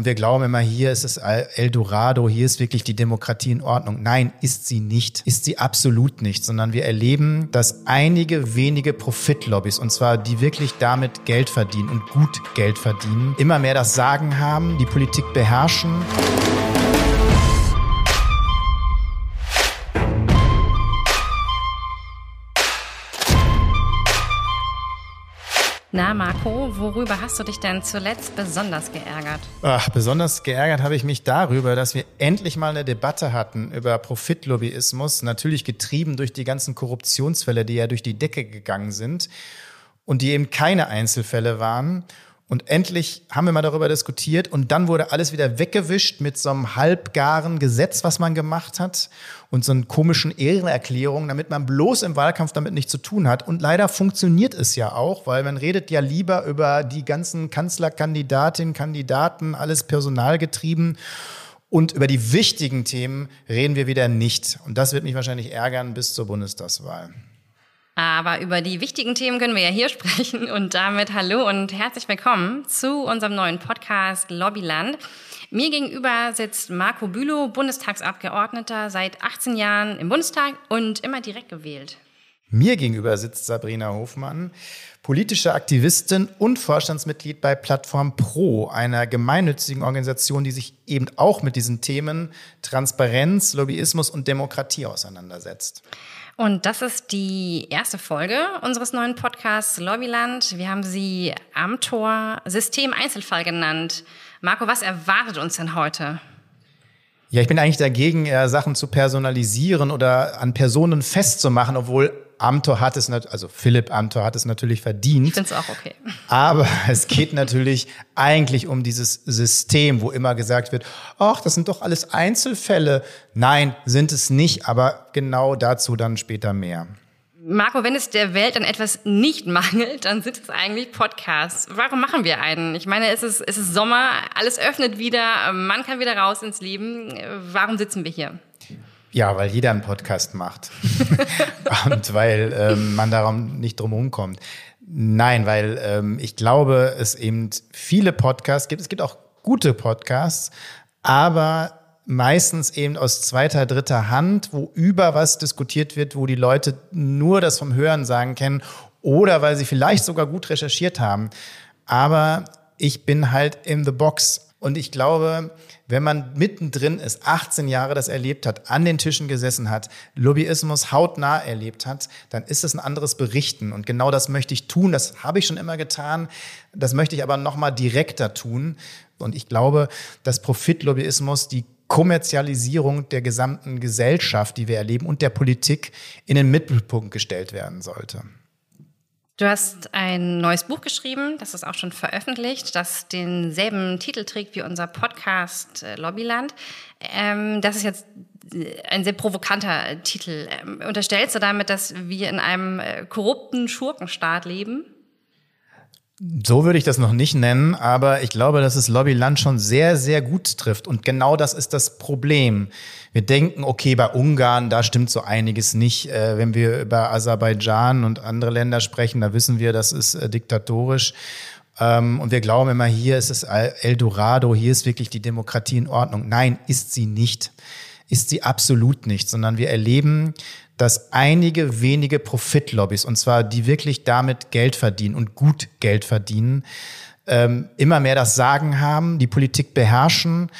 und wir glauben immer, hier ist es Eldorado, hier ist wirklich die Demokratie in Ordnung. Nein, ist sie nicht. Ist sie absolut nicht, sondern wir erleben, dass einige wenige Profitlobbys, und zwar die wirklich damit Geld verdienen und gut Geld verdienen, immer mehr das Sagen haben, die Politik beherrschen. Na, Marco, worüber hast du dich denn zuletzt besonders geärgert? Ach, besonders geärgert habe ich mich darüber, dass wir endlich mal eine Debatte hatten über Profitlobbyismus, natürlich getrieben durch die ganzen Korruptionsfälle, die ja durch die Decke gegangen sind und die eben keine Einzelfälle waren. Und endlich haben wir mal darüber diskutiert und dann wurde alles wieder weggewischt mit so einem halbgaren Gesetz, was man gemacht hat und so einen komischen Ehrenerklärungen, damit man bloß im Wahlkampf damit nichts zu tun hat. Und leider funktioniert es ja auch, weil man redet ja lieber über die ganzen Kanzlerkandidatinnen, Kandidaten, alles personalgetrieben. Und über die wichtigen Themen reden wir wieder nicht. Und das wird mich wahrscheinlich ärgern bis zur Bundestagswahl. Aber über die wichtigen Themen können wir ja hier sprechen. Und damit hallo und herzlich willkommen zu unserem neuen Podcast Lobbyland. Mir gegenüber sitzt Marco Bülow, Bundestagsabgeordneter, seit 18 Jahren im Bundestag und immer direkt gewählt. Mir gegenüber sitzt Sabrina Hofmann, politische Aktivistin und Vorstandsmitglied bei Plattform Pro, einer gemeinnützigen Organisation, die sich eben auch mit diesen Themen Transparenz, Lobbyismus und Demokratie auseinandersetzt. Und das ist die erste Folge unseres neuen Podcasts Lobbyland. Wir haben sie Amtor System Einzelfall genannt. Marco, was erwartet uns denn heute? Ja, ich bin eigentlich dagegen, Sachen zu personalisieren oder an Personen festzumachen, obwohl Amtor hat es, also Philipp Amtor hat es natürlich verdient. Ich finde es auch okay. Aber es geht natürlich eigentlich um dieses System, wo immer gesagt wird, ach, das sind doch alles Einzelfälle. Nein, sind es nicht, aber genau dazu dann später mehr. Marco, wenn es der Welt an etwas nicht mangelt, dann sind es eigentlich Podcasts. Warum machen wir einen? Ich meine, es ist, es ist Sommer, alles öffnet wieder, man kann wieder raus ins Leben. Warum sitzen wir hier? Ja, weil jeder einen Podcast macht. und weil ähm, man darum nicht drum kommt. Nein, weil ähm, ich glaube, es eben viele Podcasts gibt. Es gibt auch gute Podcasts, aber meistens eben aus zweiter, dritter Hand, wo über was diskutiert wird, wo die Leute nur das vom Hören sagen kennen oder weil sie vielleicht sogar gut recherchiert haben. Aber ich bin halt in the box. Und ich glaube, wenn man mittendrin ist, 18 Jahre das erlebt hat, an den Tischen gesessen hat, Lobbyismus hautnah erlebt hat, dann ist es ein anderes Berichten. Und genau das möchte ich tun. Das habe ich schon immer getan. Das möchte ich aber noch mal direkter tun. Und ich glaube, dass Profitlobbyismus die Kommerzialisierung der gesamten Gesellschaft, die wir erleben, und der Politik in den Mittelpunkt gestellt werden sollte. Du hast ein neues Buch geschrieben, das ist auch schon veröffentlicht, das denselben Titel trägt wie unser Podcast äh, Lobbyland. Ähm, das ist jetzt äh, ein sehr provokanter Titel. Ähm, unterstellst du damit, dass wir in einem äh, korrupten Schurkenstaat leben? So würde ich das noch nicht nennen, aber ich glaube, dass es Lobbyland schon sehr, sehr gut trifft. Und genau das ist das Problem. Wir denken, okay, bei Ungarn, da stimmt so einiges nicht. Äh, wenn wir über Aserbaidschan und andere Länder sprechen, da wissen wir, das ist äh, diktatorisch. Ähm, und wir glauben immer, hier ist es Eldorado, hier ist wirklich die Demokratie in Ordnung. Nein, ist sie nicht. Ist sie absolut nicht, sondern wir erleben, dass einige wenige Profitlobbys, und zwar die wirklich damit Geld verdienen und gut Geld verdienen, ähm, immer mehr das Sagen haben, die Politik beherrschen,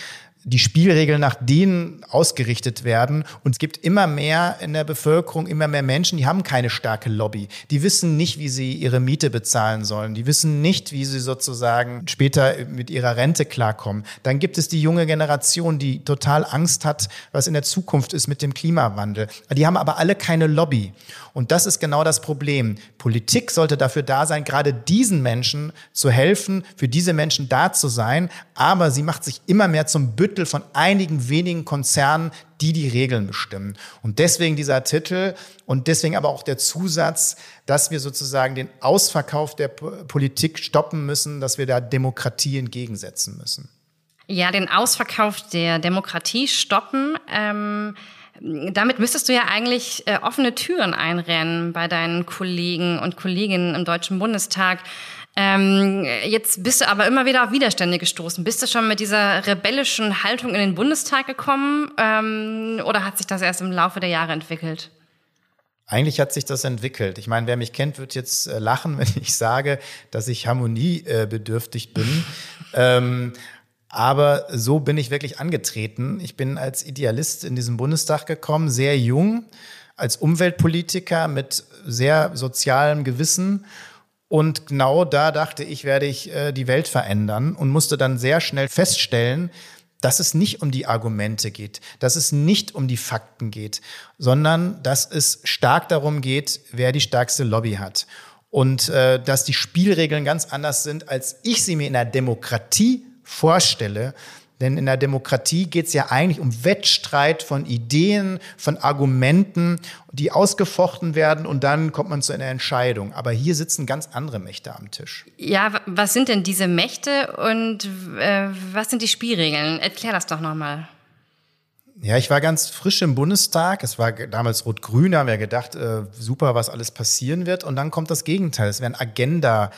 die Spielregeln nach denen ausgerichtet werden. Und es gibt immer mehr in der Bevölkerung, immer mehr Menschen, die haben keine starke Lobby. Die wissen nicht, wie sie ihre Miete bezahlen sollen. Die wissen nicht, wie sie sozusagen später mit ihrer Rente klarkommen. Dann gibt es die junge Generation, die total Angst hat, was in der Zukunft ist mit dem Klimawandel. Die haben aber alle keine Lobby. Und das ist genau das Problem. Politik sollte dafür da sein, gerade diesen Menschen zu helfen, für diese Menschen da zu sein. Aber sie macht sich immer mehr zum Büttel von einigen wenigen Konzernen, die die Regeln bestimmen. Und deswegen dieser Titel und deswegen aber auch der Zusatz, dass wir sozusagen den Ausverkauf der Politik stoppen müssen, dass wir da Demokratie entgegensetzen müssen. Ja, den Ausverkauf der Demokratie stoppen. Ähm damit müsstest du ja eigentlich äh, offene Türen einrennen bei deinen Kollegen und Kolleginnen im Deutschen Bundestag. Ähm, jetzt bist du aber immer wieder auf Widerstände gestoßen. Bist du schon mit dieser rebellischen Haltung in den Bundestag gekommen ähm, oder hat sich das erst im Laufe der Jahre entwickelt? Eigentlich hat sich das entwickelt. Ich meine, wer mich kennt, wird jetzt äh, lachen, wenn ich sage, dass ich harmoniebedürftig bin. ähm, aber so bin ich wirklich angetreten. Ich bin als Idealist in diesen Bundestag gekommen, sehr jung, als Umweltpolitiker mit sehr sozialem Gewissen. Und genau da dachte ich, werde ich äh, die Welt verändern und musste dann sehr schnell feststellen, dass es nicht um die Argumente geht, dass es nicht um die Fakten geht, sondern dass es stark darum geht, wer die stärkste Lobby hat. Und äh, dass die Spielregeln ganz anders sind, als ich sie mir in der Demokratie vorstelle. Denn in der Demokratie geht es ja eigentlich um Wettstreit von Ideen, von Argumenten, die ausgefochten werden und dann kommt man zu einer Entscheidung. Aber hier sitzen ganz andere Mächte am Tisch. Ja, was sind denn diese Mächte und äh, was sind die Spielregeln? Erklär das doch nochmal. Ja, ich war ganz frisch im Bundestag. Es war damals rot-grün. Da haben wir gedacht, äh, super, was alles passieren wird. Und dann kommt das Gegenteil. Es werden Agenda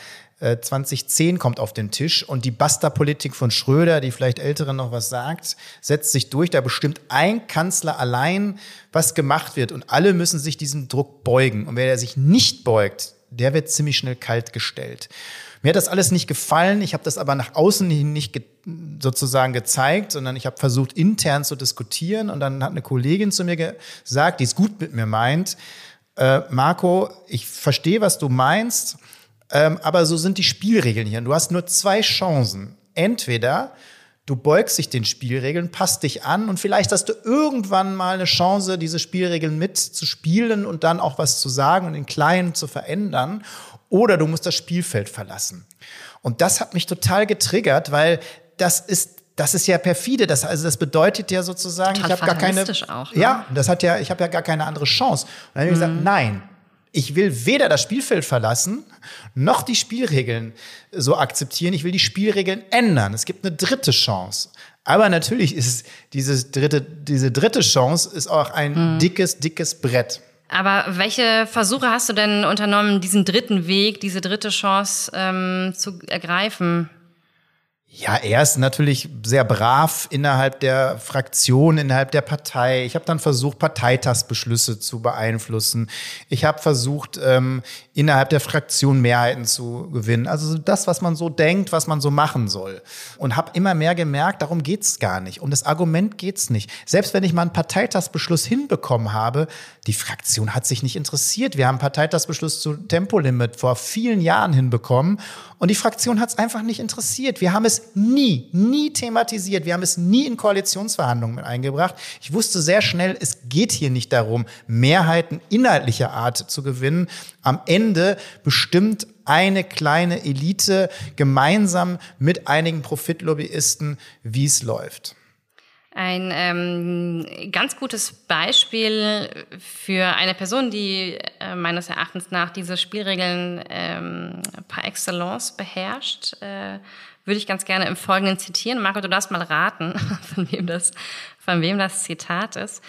2010 äh, kommt auf den Tisch und die Basta-Politik von Schröder, die vielleicht Älteren noch was sagt, setzt sich durch. Da bestimmt ein Kanzler allein, was gemacht wird und alle müssen sich diesem Druck beugen. Und wer sich nicht beugt, der wird ziemlich schnell kalt gestellt. Mir hat das alles nicht gefallen. Ich habe das aber nach außen hin nicht ge sozusagen gezeigt, sondern ich habe versucht, intern zu diskutieren. Und dann hat eine Kollegin zu mir gesagt, die es gut mit mir meint, äh, Marco, ich verstehe, was du meinst, ähm, aber so sind die Spielregeln hier. Du hast nur zwei Chancen. Entweder du beugst dich den Spielregeln, passt dich an und vielleicht hast du irgendwann mal eine Chance, diese Spielregeln mitzuspielen und dann auch was zu sagen und in Kleinen zu verändern. Oder du musst das Spielfeld verlassen. Und das hat mich total getriggert, weil das ist das ist ja perfide. Das, also das bedeutet ja sozusagen, Total ich habe gar keine. Auch, ne? Ja, das hat ja, ich habe ja gar keine andere Chance. Und dann habe ich mhm. gesagt, nein, ich will weder das Spielfeld verlassen, noch die Spielregeln so akzeptieren. Ich will die Spielregeln ändern. Es gibt eine dritte Chance. Aber natürlich ist diese dritte, diese dritte Chance ist auch ein mhm. dickes, dickes Brett. Aber welche Versuche hast du denn unternommen, diesen dritten Weg, diese dritte Chance ähm, zu ergreifen? Ja, er ist natürlich sehr brav innerhalb der Fraktion, innerhalb der Partei. Ich habe dann versucht, Parteitagsbeschlüsse zu beeinflussen. Ich habe versucht, ähm, innerhalb der Fraktion Mehrheiten zu gewinnen. Also das, was man so denkt, was man so machen soll. Und habe immer mehr gemerkt, darum geht's gar nicht. Um das Argument geht's nicht. Selbst wenn ich mal einen Parteitagsbeschluss hinbekommen habe, die Fraktion hat sich nicht interessiert. Wir haben einen Parteitagsbeschluss zu Tempolimit vor vielen Jahren hinbekommen und die Fraktion hat es einfach nicht interessiert. Wir haben es nie, nie thematisiert. Wir haben es nie in Koalitionsverhandlungen mit eingebracht. Ich wusste sehr schnell, es geht hier nicht darum, Mehrheiten inhaltlicher Art zu gewinnen. Am Ende bestimmt eine kleine Elite gemeinsam mit einigen Profitlobbyisten, wie es läuft. Ein ähm, ganz gutes Beispiel für eine Person, die äh, meines Erachtens nach diese Spielregeln ähm, par excellence beherrscht, äh, würde ich ganz gerne im Folgenden zitieren. Marco, du darfst mal raten, von wem das, von wem das Zitat ist.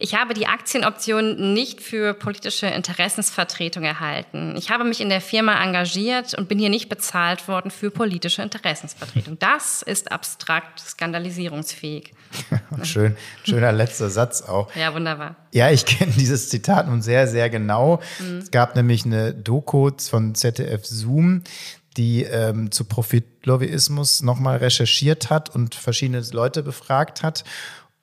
Ich habe die Aktienoption nicht für politische Interessensvertretung erhalten. Ich habe mich in der Firma engagiert und bin hier nicht bezahlt worden für politische Interessensvertretung. Das ist abstrakt skandalisierungsfähig. Schön, schöner letzter Satz auch. Ja, wunderbar. Ja, ich kenne dieses Zitat nun sehr, sehr genau. Mhm. Es gab nämlich eine Doku von ZDF Zoom, die ähm, zu Profitlobbyismus nochmal recherchiert hat und verschiedene Leute befragt hat.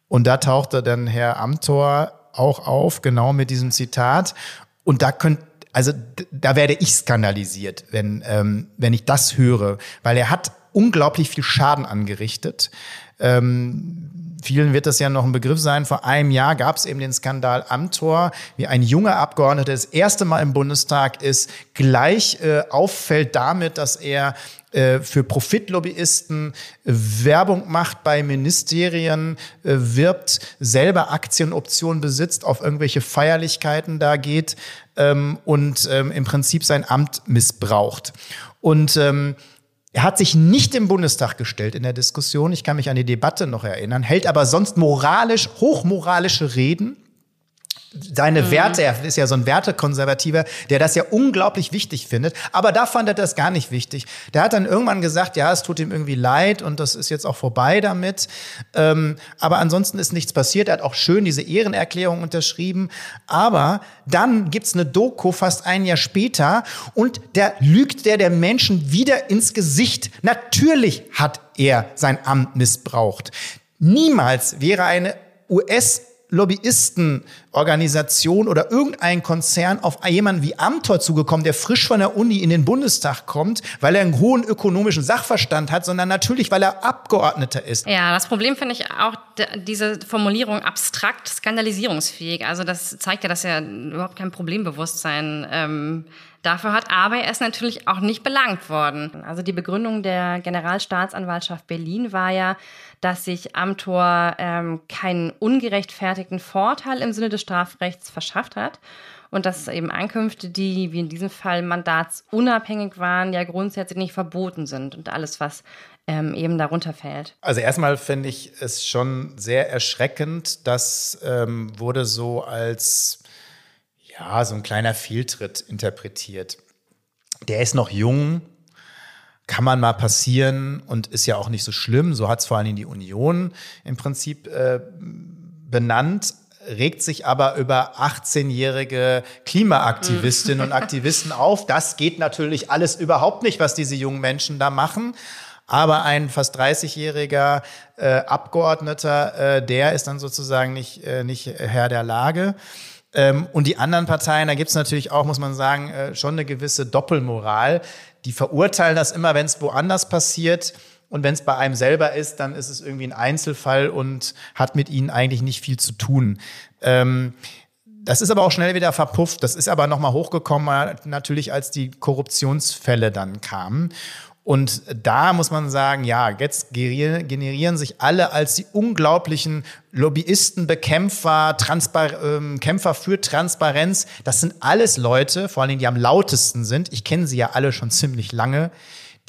Und da tauchte dann Herr Amthor auch auf, genau mit diesem Zitat. Und da könnt, also da werde ich skandalisiert, wenn, ähm, wenn ich das höre, weil er hat unglaublich viel Schaden angerichtet. Ähm, vielen wird das ja noch ein Begriff sein. Vor einem Jahr gab es eben den Skandal Amtor, wie ein junger Abgeordneter das erste Mal im Bundestag ist, gleich äh, auffällt damit, dass er äh, für Profitlobbyisten äh, Werbung macht bei Ministerien, äh, wirbt, selber Aktienoptionen besitzt, auf irgendwelche Feierlichkeiten da geht ähm, und ähm, im Prinzip sein Amt missbraucht. Und ähm, er hat sich nicht im Bundestag gestellt in der Diskussion. Ich kann mich an die Debatte noch erinnern, hält aber sonst moralisch, hochmoralische Reden seine mhm. Werte, er ist ja so ein Wertekonservativer, der das ja unglaublich wichtig findet. Aber da fand er das gar nicht wichtig. Der hat dann irgendwann gesagt, ja, es tut ihm irgendwie leid und das ist jetzt auch vorbei damit. Ähm, aber ansonsten ist nichts passiert. Er hat auch schön diese Ehrenerklärung unterschrieben. Aber dann gibt's eine Doku fast ein Jahr später und der lügt der der Menschen wieder ins Gesicht. Natürlich hat er sein Amt missbraucht. Niemals wäre eine US Lobbyistenorganisation oder irgendein Konzern auf jemanden wie Amthor zugekommen, der frisch von der Uni in den Bundestag kommt, weil er einen hohen ökonomischen Sachverstand hat, sondern natürlich, weil er Abgeordneter ist. Ja, das Problem finde ich auch diese Formulierung abstrakt skandalisierungsfähig. Also das zeigt ja, dass er überhaupt kein Problembewusstsein ähm, dafür hat, aber er ist natürlich auch nicht belangt worden. Also die Begründung der Generalstaatsanwaltschaft Berlin war ja, dass sich Amtor ähm, keinen ungerechtfertigten Vorteil im Sinne des Strafrechts verschafft hat und dass eben Einkünfte, die wie in diesem Fall mandatsunabhängig waren, ja grundsätzlich nicht verboten sind und alles, was ähm, eben darunter fällt. Also erstmal finde ich es schon sehr erschreckend, das ähm, wurde so als ja, so ein kleiner Fehltritt interpretiert. Der ist noch jung, kann man mal passieren und ist ja auch nicht so schlimm. So hat es vor allem die Union im Prinzip äh, benannt regt sich aber über 18-jährige Klimaaktivistinnen und Aktivisten auf. Das geht natürlich alles überhaupt nicht, was diese jungen Menschen da machen. Aber ein fast 30-jähriger äh, Abgeordneter, äh, der ist dann sozusagen nicht, äh, nicht Herr der Lage. Ähm, und die anderen Parteien, da gibt es natürlich auch, muss man sagen, äh, schon eine gewisse Doppelmoral. Die verurteilen das immer, wenn es woanders passiert. Und wenn es bei einem selber ist, dann ist es irgendwie ein Einzelfall und hat mit ihnen eigentlich nicht viel zu tun. Ähm, das ist aber auch schnell wieder verpufft. Das ist aber nochmal hochgekommen, natürlich, als die Korruptionsfälle dann kamen. Und da muss man sagen, ja, jetzt generieren sich alle als die unglaublichen Lobbyisten, Bekämpfer, Transpar ähm, Kämpfer für Transparenz. Das sind alles Leute, vor allen Dingen die am lautesten sind. Ich kenne sie ja alle schon ziemlich lange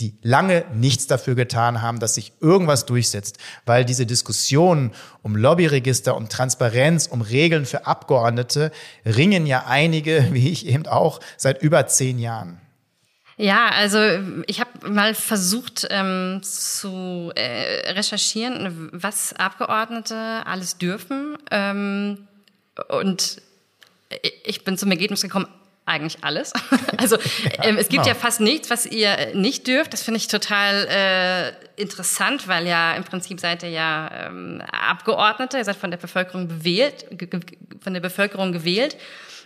die lange nichts dafür getan haben, dass sich irgendwas durchsetzt, weil diese Diskussionen um Lobbyregister, um Transparenz, um Regeln für Abgeordnete ringen ja einige, wie ich eben auch, seit über zehn Jahren. Ja, also ich habe mal versucht ähm, zu äh, recherchieren, was Abgeordnete alles dürfen. Ähm, und ich bin zum Ergebnis gekommen, eigentlich alles. Also ähm, es gibt genau. ja fast nichts, was ihr nicht dürft. Das finde ich total äh, interessant, weil ja im Prinzip seid ihr ja ähm, Abgeordnete, ihr seid von der Bevölkerung gewählt, von der Bevölkerung gewählt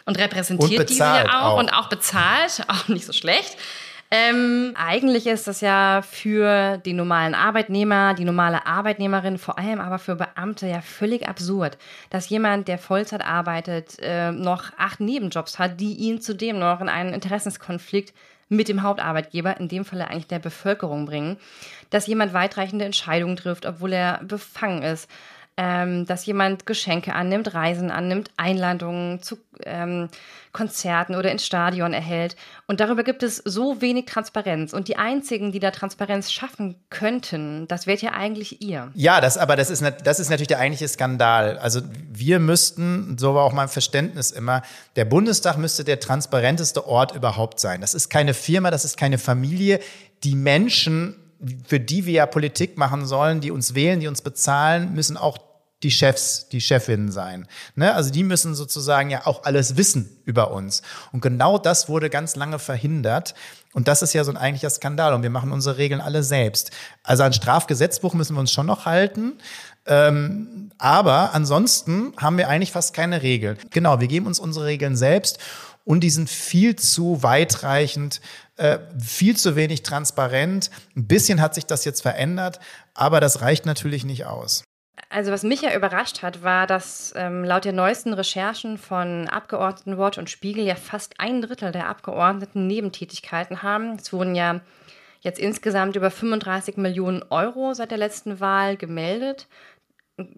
und repräsentiert und diese ja auch, auch, und auch bezahlt, auch nicht so schlecht. Ähm, eigentlich ist das ja für den normalen Arbeitnehmer, die normale Arbeitnehmerin, vor allem aber für Beamte ja völlig absurd, dass jemand, der Vollzeit arbeitet, äh, noch acht Nebenjobs hat, die ihn zudem noch in einen Interessenskonflikt mit dem Hauptarbeitgeber, in dem Falle eigentlich der Bevölkerung bringen, dass jemand weitreichende Entscheidungen trifft, obwohl er befangen ist ähm, dass jemand Geschenke annimmt, Reisen annimmt, Einladungen zu ähm, Konzerten oder ins Stadion erhält. Und darüber gibt es so wenig Transparenz. Und die einzigen, die da Transparenz schaffen könnten, das wärt ja eigentlich ihr. Ja, das, aber das ist, das ist natürlich der eigentliche Skandal. Also wir müssten, so war auch mein Verständnis immer, der Bundestag müsste der transparenteste Ort überhaupt sein. Das ist keine Firma, das ist keine Familie. Die Menschen für die wir ja Politik machen sollen, die uns wählen, die uns bezahlen, müssen auch die Chefs, die Chefinnen sein. Ne? Also die müssen sozusagen ja auch alles wissen über uns. Und genau das wurde ganz lange verhindert. Und das ist ja so ein eigentlicher Skandal. Und wir machen unsere Regeln alle selbst. Also ein Strafgesetzbuch müssen wir uns schon noch halten. Ähm, aber ansonsten haben wir eigentlich fast keine Regeln. Genau, wir geben uns unsere Regeln selbst und die sind viel zu weitreichend, äh, viel zu wenig transparent. Ein bisschen hat sich das jetzt verändert, aber das reicht natürlich nicht aus. Also was mich ja überrascht hat, war, dass ähm, laut der neuesten Recherchen von Abgeordnetenwatch und Spiegel ja fast ein Drittel der Abgeordneten Nebentätigkeiten haben. Es wurden ja jetzt insgesamt über 35 Millionen Euro seit der letzten Wahl gemeldet,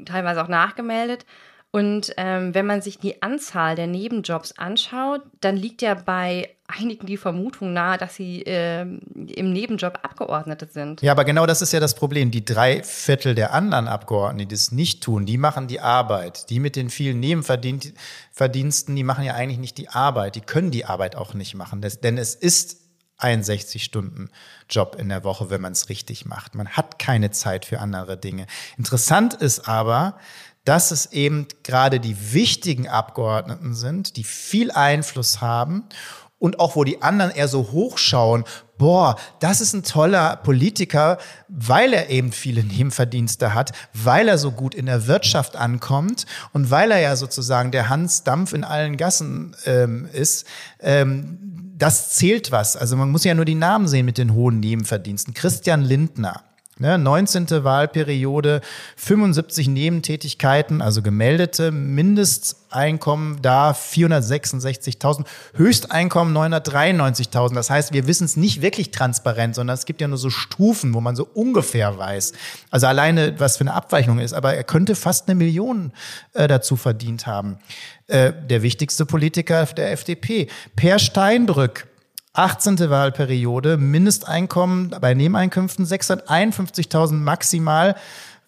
teilweise auch nachgemeldet. Und ähm, wenn man sich die Anzahl der Nebenjobs anschaut, dann liegt ja bei einigen die Vermutung nahe, dass sie äh, im Nebenjob Abgeordnete sind. Ja, aber genau das ist ja das Problem. Die drei Viertel der anderen Abgeordneten, die das nicht tun, die machen die Arbeit. Die mit den vielen Nebenverdiensten, die machen ja eigentlich nicht die Arbeit. Die können die Arbeit auch nicht machen. Das, denn es ist ein 60-Stunden-Job in der Woche, wenn man es richtig macht. Man hat keine Zeit für andere Dinge. Interessant ist aber, dass es eben gerade die wichtigen Abgeordneten sind, die viel Einfluss haben und auch wo die anderen eher so hochschauen, boah, das ist ein toller Politiker, weil er eben viele Nebenverdienste hat, weil er so gut in der Wirtschaft ankommt und weil er ja sozusagen der Hans Dampf in allen Gassen ähm, ist. Ähm, das zählt was. Also man muss ja nur die Namen sehen mit den hohen Nebenverdiensten. Christian Lindner Ne, 19. Wahlperiode, 75 Nebentätigkeiten, also gemeldete Mindesteinkommen da 466.000, Höchsteinkommen 993.000. Das heißt, wir wissen es nicht wirklich transparent, sondern es gibt ja nur so Stufen, wo man so ungefähr weiß. Also alleine, was für eine Abweichung ist. Aber er könnte fast eine Million äh, dazu verdient haben. Äh, der wichtigste Politiker der FDP, Per Steinbrück, 18. Wahlperiode, Mindesteinkommen bei Nebeneinkünften 651.000 maximal,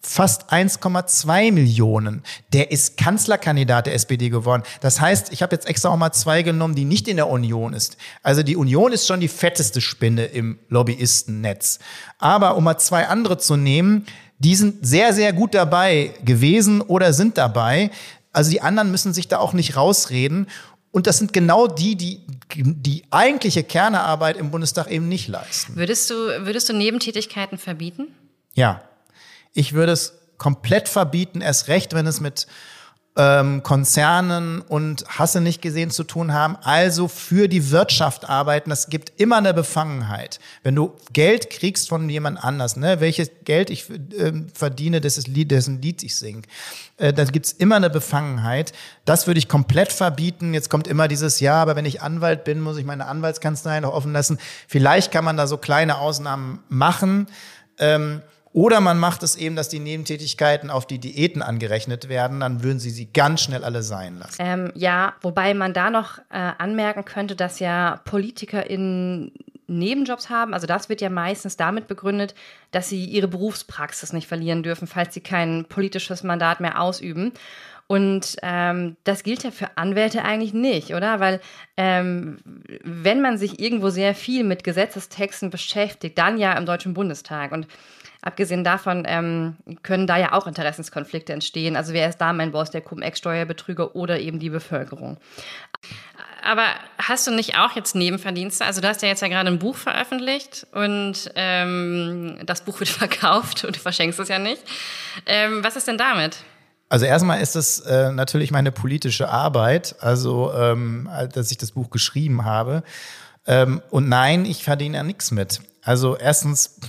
fast 1,2 Millionen. Der ist Kanzlerkandidat der SPD geworden. Das heißt, ich habe jetzt extra auch mal zwei genommen, die nicht in der Union ist. Also die Union ist schon die fetteste Spinne im Lobbyistennetz. Aber um mal zwei andere zu nehmen, die sind sehr, sehr gut dabei gewesen oder sind dabei. Also die anderen müssen sich da auch nicht rausreden. Und das sind genau die, die die eigentliche Kernearbeit im Bundestag eben nicht leisten. Würdest du, würdest du Nebentätigkeiten verbieten? Ja. Ich würde es komplett verbieten, erst recht, wenn es mit ähm, Konzernen und Hasse nicht gesehen zu tun haben, also für die Wirtschaft arbeiten. Das gibt immer eine Befangenheit. Wenn du Geld kriegst von jemand anders, ne, welches Geld ich äh, verdiene, das Lied, dessen Lied ich singe, äh, da gibt's immer eine Befangenheit. Das würde ich komplett verbieten. Jetzt kommt immer dieses Ja, aber wenn ich Anwalt bin, muss ich meine Anwaltskanzlei noch offen lassen. Vielleicht kann man da so kleine Ausnahmen machen. Ähm, oder man macht es eben, dass die Nebentätigkeiten auf die Diäten angerechnet werden, dann würden sie sie ganz schnell alle sein lassen. Ähm, ja, wobei man da noch äh, anmerken könnte, dass ja Politiker in Nebenjobs haben. Also das wird ja meistens damit begründet, dass sie ihre Berufspraxis nicht verlieren dürfen, falls sie kein politisches Mandat mehr ausüben. Und ähm, das gilt ja für Anwälte eigentlich nicht, oder? Weil ähm, wenn man sich irgendwo sehr viel mit Gesetzestexten beschäftigt, dann ja im Deutschen Bundestag. Und Abgesehen davon ähm, können da ja auch Interessenskonflikte entstehen. Also wer ist da mein Boss, der Cum-Ex-Steuerbetrüger oder eben die Bevölkerung? Aber hast du nicht auch jetzt Nebenverdienste? Also du hast ja jetzt ja gerade ein Buch veröffentlicht und ähm, das Buch wird verkauft und du verschenkst es ja nicht. Ähm, was ist denn damit? Also erstmal ist es äh, natürlich meine politische Arbeit, also ähm, dass ich das Buch geschrieben habe. Ähm, und nein, ich verdiene ja nichts mit. Also erstens,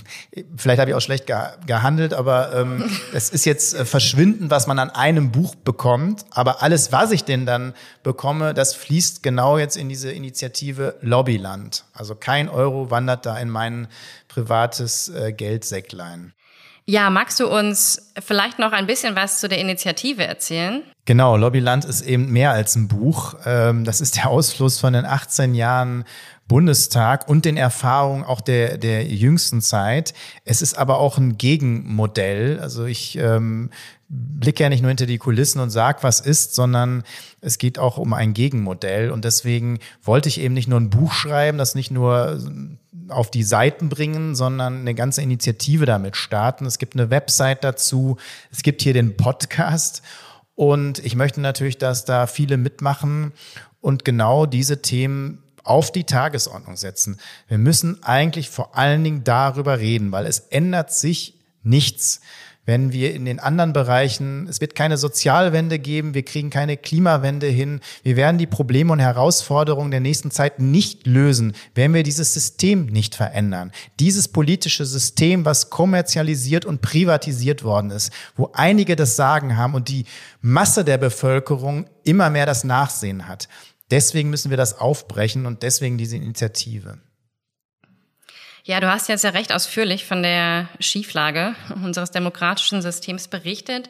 vielleicht habe ich auch schlecht gehandelt, aber ähm, es ist jetzt äh, verschwinden, was man an einem Buch bekommt. Aber alles, was ich denn dann bekomme, das fließt genau jetzt in diese Initiative Lobbyland. Also kein Euro wandert da in mein privates äh, Geldsäcklein. Ja, magst du uns vielleicht noch ein bisschen was zu der Initiative erzählen? Genau, Lobbyland ist eben mehr als ein Buch. Ähm, das ist der Ausfluss von den 18 Jahren Bundestag und den Erfahrungen auch der, der jüngsten Zeit. Es ist aber auch ein Gegenmodell. Also ich ähm, blicke ja nicht nur hinter die Kulissen und sag, was ist, sondern es geht auch um ein Gegenmodell. Und deswegen wollte ich eben nicht nur ein Buch schreiben, das nicht nur auf die Seiten bringen, sondern eine ganze Initiative damit starten. Es gibt eine Website dazu. Es gibt hier den Podcast. Und ich möchte natürlich, dass da viele mitmachen und genau diese Themen auf die Tagesordnung setzen. Wir müssen eigentlich vor allen Dingen darüber reden, weil es ändert sich nichts. Wenn wir in den anderen Bereichen, es wird keine Sozialwende geben, wir kriegen keine Klimawende hin, wir werden die Probleme und Herausforderungen der nächsten Zeit nicht lösen, wenn wir dieses System nicht verändern. Dieses politische System, was kommerzialisiert und privatisiert worden ist, wo einige das Sagen haben und die Masse der Bevölkerung immer mehr das Nachsehen hat. Deswegen müssen wir das aufbrechen und deswegen diese Initiative. Ja, du hast jetzt ja recht ausführlich von der Schieflage unseres demokratischen Systems berichtet.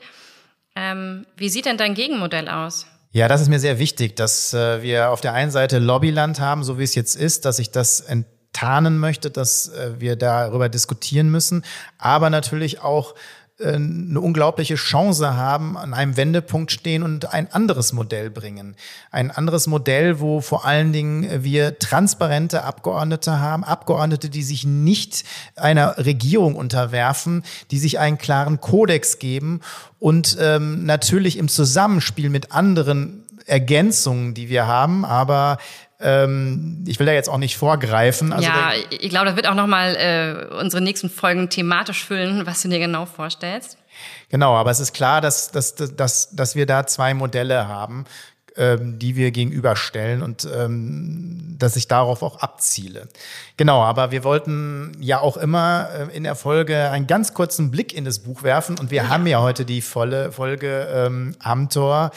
Ähm, wie sieht denn dein Gegenmodell aus? Ja, das ist mir sehr wichtig, dass äh, wir auf der einen Seite Lobbyland haben, so wie es jetzt ist, dass ich das enttarnen möchte, dass äh, wir darüber diskutieren müssen, aber natürlich auch eine unglaubliche Chance haben, an einem Wendepunkt stehen und ein anderes Modell bringen. Ein anderes Modell, wo vor allen Dingen wir transparente Abgeordnete haben, Abgeordnete, die sich nicht einer Regierung unterwerfen, die sich einen klaren Kodex geben und ähm, natürlich im Zusammenspiel mit anderen Ergänzungen, die wir haben, aber ähm, ich will da jetzt auch nicht vorgreifen. Also ja, ich glaube, das wird auch nochmal äh, unsere nächsten Folgen thematisch füllen, was du dir genau vorstellst. Genau, aber es ist klar, dass, dass, dass, dass wir da zwei Modelle haben, ähm, die wir gegenüberstellen und ähm, dass ich darauf auch abziele. Genau, aber wir wollten ja auch immer äh, in der Folge einen ganz kurzen Blick in das Buch werfen und wir ja. haben ja heute die volle Folge ähm, Amtor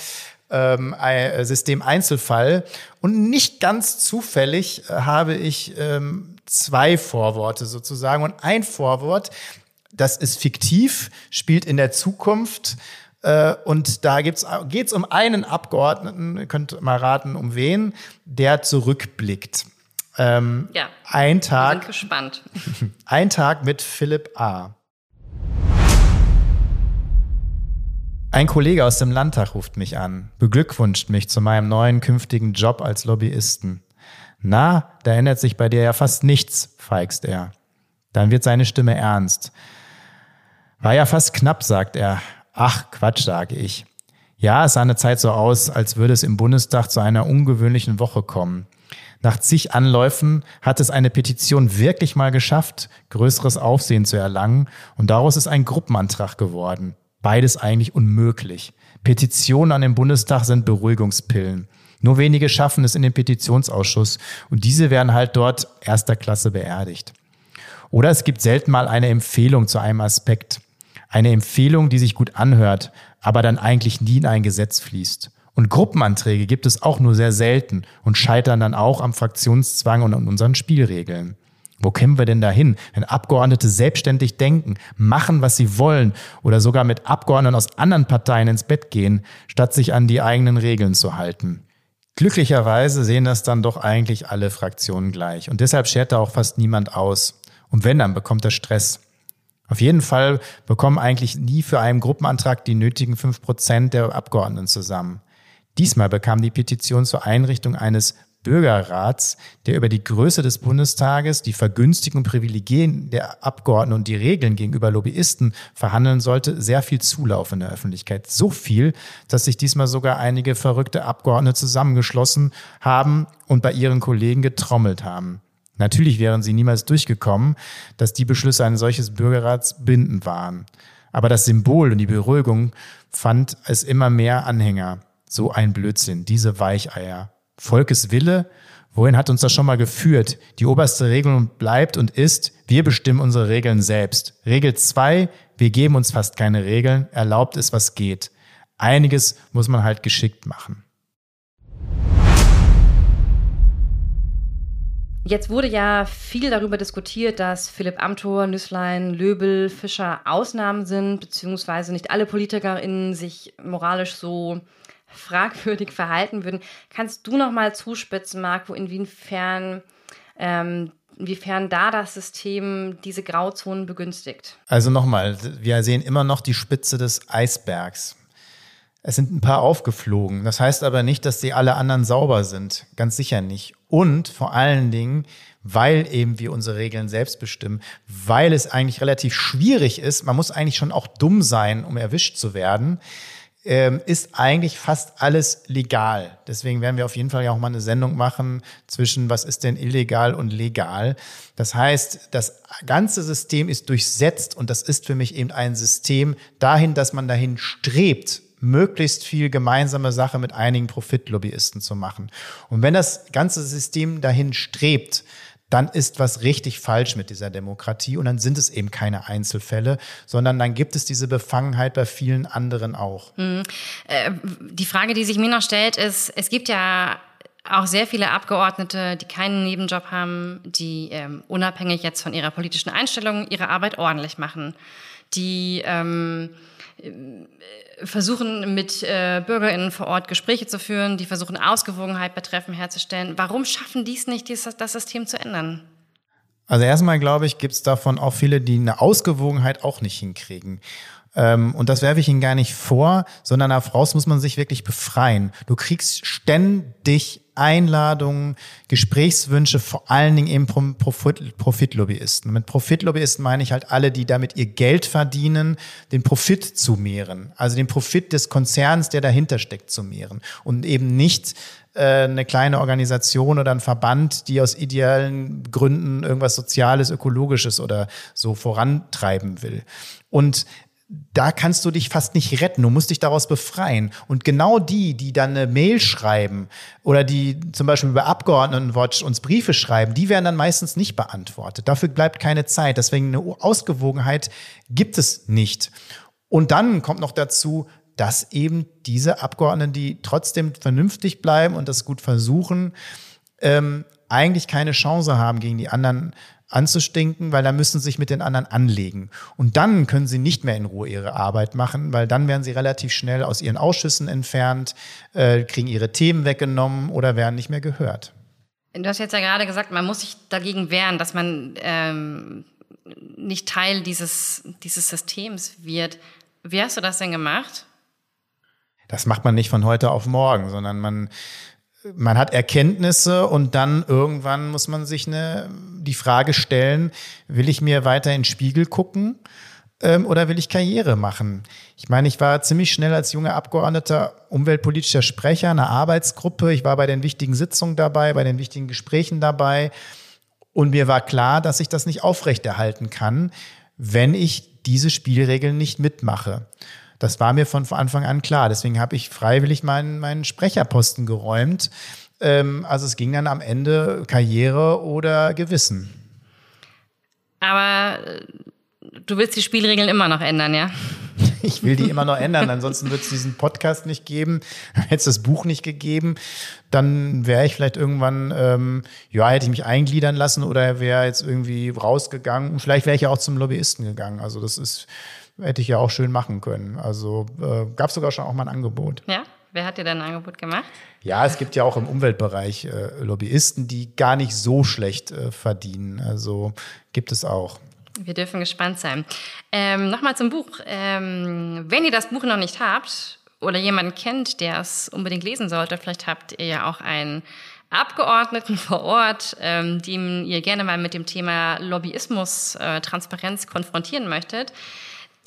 ähm, System Einzelfall. Und nicht ganz zufällig äh, habe ich ähm, zwei Vorworte sozusagen. Und ein Vorwort, das ist fiktiv, spielt in der Zukunft. Äh, und da geht es um einen Abgeordneten, ihr könnt mal raten, um wen, der zurückblickt. Ähm, ja, ein Tag, sind gespannt. Ein Tag mit Philipp A. Ein Kollege aus dem Landtag ruft mich an, beglückwünscht mich zu meinem neuen künftigen Job als Lobbyisten. Na, da ändert sich bei dir ja fast nichts, feigst er. Dann wird seine Stimme ernst. War ja fast knapp, sagt er. Ach, Quatsch, sage ich. Ja, es sah eine Zeit so aus, als würde es im Bundestag zu einer ungewöhnlichen Woche kommen. Nach zig Anläufen hat es eine Petition wirklich mal geschafft, größeres Aufsehen zu erlangen, und daraus ist ein Gruppenantrag geworden. Beides eigentlich unmöglich. Petitionen an den Bundestag sind Beruhigungspillen. Nur wenige schaffen es in den Petitionsausschuss und diese werden halt dort erster Klasse beerdigt. Oder es gibt selten mal eine Empfehlung zu einem Aspekt. Eine Empfehlung, die sich gut anhört, aber dann eigentlich nie in ein Gesetz fließt. Und Gruppenanträge gibt es auch nur sehr selten und scheitern dann auch am Fraktionszwang und an unseren Spielregeln. Wo kämen wir denn dahin, wenn Abgeordnete selbstständig denken, machen, was sie wollen oder sogar mit Abgeordneten aus anderen Parteien ins Bett gehen, statt sich an die eigenen Regeln zu halten? Glücklicherweise sehen das dann doch eigentlich alle Fraktionen gleich und deshalb schert da auch fast niemand aus. Und wenn, dann bekommt er Stress. Auf jeden Fall bekommen eigentlich nie für einen Gruppenantrag die nötigen fünf Prozent der Abgeordneten zusammen. Diesmal bekam die Petition zur Einrichtung eines Bürgerrats, der über die Größe des Bundestages, die Vergünstigung und Privilegien der Abgeordneten und die Regeln gegenüber Lobbyisten verhandeln sollte, sehr viel Zulauf in der Öffentlichkeit. So viel, dass sich diesmal sogar einige verrückte Abgeordnete zusammengeschlossen haben und bei ihren Kollegen getrommelt haben. Natürlich wären sie niemals durchgekommen, dass die Beschlüsse eines solches Bürgerrats bindend waren. Aber das Symbol und die Beruhigung fand es immer mehr Anhänger. So ein Blödsinn, diese Weicheier. Volkes Wille, wohin hat uns das schon mal geführt? Die oberste Regel bleibt und ist, wir bestimmen unsere Regeln selbst. Regel zwei: wir geben uns fast keine Regeln, erlaubt es, was geht. Einiges muss man halt geschickt machen. Jetzt wurde ja viel darüber diskutiert, dass Philipp Amthor, Nüßlein, Löbel, Fischer Ausnahmen sind, beziehungsweise nicht alle PolitikerInnen sich moralisch so fragwürdig verhalten würden. Kannst du noch mal zuspitzen, Marco, inwiefern ähm, inwiefern da das System diese Grauzonen begünstigt? Also nochmal, wir sehen immer noch die Spitze des Eisbergs. Es sind ein paar aufgeflogen. Das heißt aber nicht, dass die alle anderen sauber sind. Ganz sicher nicht. Und vor allen Dingen, weil eben wir unsere Regeln selbst bestimmen, weil es eigentlich relativ schwierig ist. Man muss eigentlich schon auch dumm sein, um erwischt zu werden ähm, ist eigentlich fast alles legal. Deswegen werden wir auf jeden Fall ja auch mal eine Sendung machen zwischen was ist denn illegal und legal. Das heißt, das ganze System ist durchsetzt und das ist für mich eben ein System dahin, dass man dahin strebt, möglichst viel gemeinsame Sache mit einigen Profitlobbyisten zu machen. Und wenn das ganze System dahin strebt, dann ist was richtig falsch mit dieser Demokratie und dann sind es eben keine Einzelfälle, sondern dann gibt es diese Befangenheit bei vielen anderen auch. Mhm. Äh, die Frage, die sich mir noch stellt, ist, es gibt ja auch sehr viele Abgeordnete, die keinen Nebenjob haben, die ähm, unabhängig jetzt von ihrer politischen Einstellung ihre Arbeit ordentlich machen, die ähm, versuchen mit äh, BürgerInnen vor Ort Gespräche zu führen, die versuchen Ausgewogenheit betreffen herzustellen. Warum schaffen die es nicht, dieses, das System zu ändern? Also erstmal glaube ich, gibt es davon auch viele, die eine Ausgewogenheit auch nicht hinkriegen. Ähm, und das werfe ich Ihnen gar nicht vor, sondern daraus muss man sich wirklich befreien. Du kriegst ständig Einladungen, Gesprächswünsche, vor allen Dingen eben Profit, Profitlobbyisten. Mit Profitlobbyisten meine ich halt alle, die damit ihr Geld verdienen, den Profit zu mehren. Also den Profit des Konzerns, der dahinter steckt, zu mehren. Und eben nicht äh, eine kleine Organisation oder ein Verband, die aus idealen Gründen irgendwas Soziales, Ökologisches oder so vorantreiben will. Und da kannst du dich fast nicht retten. Du musst dich daraus befreien. Und genau die, die dann eine Mail schreiben oder die zum Beispiel über Abgeordnetenwatch uns Briefe schreiben, die werden dann meistens nicht beantwortet. Dafür bleibt keine Zeit. Deswegen eine Ausgewogenheit gibt es nicht. Und dann kommt noch dazu, dass eben diese Abgeordneten, die trotzdem vernünftig bleiben und das gut versuchen, ähm, eigentlich keine Chance haben gegen die anderen anzustinken, weil dann müssen sie sich mit den anderen anlegen. Und dann können sie nicht mehr in Ruhe ihre Arbeit machen, weil dann werden sie relativ schnell aus ihren Ausschüssen entfernt, äh, kriegen ihre Themen weggenommen oder werden nicht mehr gehört. Du hast jetzt ja gerade gesagt, man muss sich dagegen wehren, dass man ähm, nicht Teil dieses, dieses Systems wird. Wie hast du das denn gemacht? Das macht man nicht von heute auf morgen, sondern man man hat Erkenntnisse und dann irgendwann muss man sich eine, die Frage stellen, will ich mir weiter in den Spiegel gucken ähm, oder will ich Karriere machen? Ich meine, ich war ziemlich schnell als junger Abgeordneter umweltpolitischer Sprecher einer Arbeitsgruppe. Ich war bei den wichtigen Sitzungen dabei, bei den wichtigen Gesprächen dabei. Und mir war klar, dass ich das nicht aufrechterhalten kann, wenn ich diese Spielregeln nicht mitmache. Das war mir von Anfang an klar. Deswegen habe ich freiwillig meinen, meinen Sprecherposten geräumt. Ähm, also es ging dann am Ende Karriere oder Gewissen. Aber äh, du willst die Spielregeln immer noch ändern, ja? Ich will die immer noch ändern, ansonsten wird es diesen Podcast nicht geben, hätte es das Buch nicht gegeben, dann wäre ich vielleicht irgendwann, ähm, ja, hätte ich mich eingliedern lassen oder wäre jetzt irgendwie rausgegangen. Vielleicht wäre ich ja auch zum Lobbyisten gegangen. Also das ist hätte ich ja auch schön machen können. Also äh, gab es sogar schon auch mal ein Angebot. Ja, wer hat dir denn ein Angebot gemacht? Ja, es gibt ja auch im Umweltbereich äh, Lobbyisten, die gar nicht so schlecht äh, verdienen. Also gibt es auch. Wir dürfen gespannt sein. Ähm, Nochmal zum Buch. Ähm, wenn ihr das Buch noch nicht habt oder jemanden kennt, der es unbedingt lesen sollte, vielleicht habt ihr ja auch einen Abgeordneten vor Ort, ähm, die ihr gerne mal mit dem Thema Lobbyismus, äh, Transparenz konfrontieren möchtet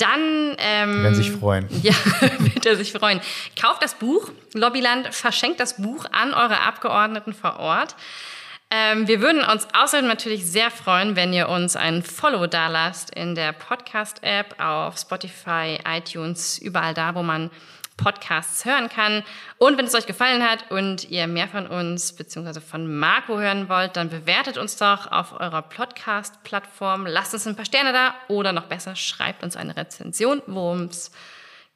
dann ähm, werden sich freuen. Ja, wird er sich freuen. Kauft das Buch. Lobbyland verschenkt das Buch an eure Abgeordneten vor Ort. Ähm, wir würden uns außerdem natürlich sehr freuen, wenn ihr uns ein Follow dalasst in der Podcast-App auf Spotify, iTunes, überall da, wo man Podcasts hören kann. Und wenn es euch gefallen hat und ihr mehr von uns bzw. von Marco hören wollt, dann bewertet uns doch auf eurer Podcast-Plattform. Lasst uns ein paar Sterne da oder noch besser, schreibt uns eine Rezension, worum es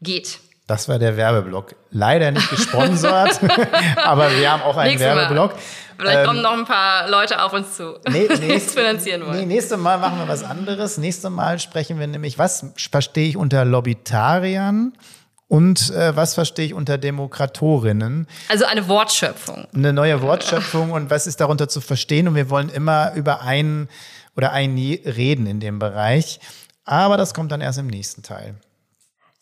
geht. Das war der Werbeblock. Leider nicht gesponsert, aber wir haben auch einen Nächstes Werbeblock. Mal. Vielleicht ähm, kommen noch ein paar Leute auf uns zu, nee, die es finanzieren wollen. Nee, nächstes Mal machen wir was anderes. Nächstes Mal sprechen wir nämlich, was verstehe ich unter Lobbytariern? Und äh, was verstehe ich unter Demokratorinnen? Also eine Wortschöpfung. Eine neue Wortschöpfung und was ist darunter zu verstehen? Und wir wollen immer über einen oder ein reden in dem Bereich. Aber das kommt dann erst im nächsten Teil.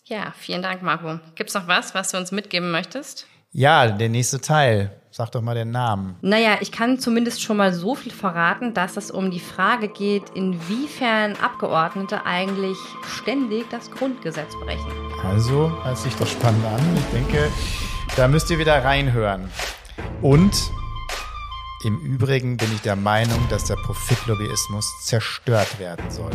Ja, vielen Dank, Marco. Gibt es noch was, was du uns mitgeben möchtest? Ja, der nächste Teil. Sag doch mal den Namen. Naja, ich kann zumindest schon mal so viel verraten, dass es um die Frage geht, inwiefern Abgeordnete eigentlich ständig das Grundgesetz brechen. Also, hört sich doch spannend an. Ich denke, da müsst ihr wieder reinhören. Und im Übrigen bin ich der Meinung, dass der Profitlobbyismus zerstört werden soll.